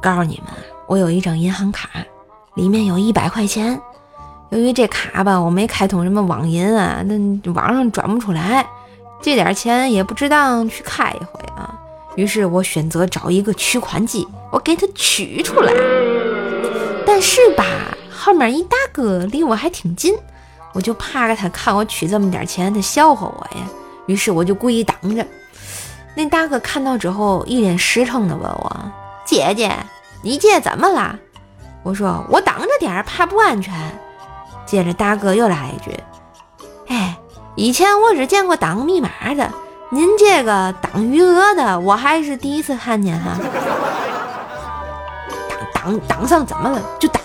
告诉你们，我有一张银行卡，里面有一百块钱。由于这卡吧，我没开通什么网银啊，那网上转不出来，这点钱也不值当去开一回啊。于是我选择找一个取款机，我给它取出来。但是吧，后面一大哥离我还挺近，我就怕他看我取这么点钱，他笑话我呀。于是我就故意挡着。那大哥看到之后，一脸实诚的问我：“姐姐，你姐怎么了？”我说：“我挡着点儿，怕不安全。”接着大哥又来一句：“哎，以前我只见过挡密码的，您这个挡余额的，我还是第一次看见哈。挡挡挡上怎么了？就挡。”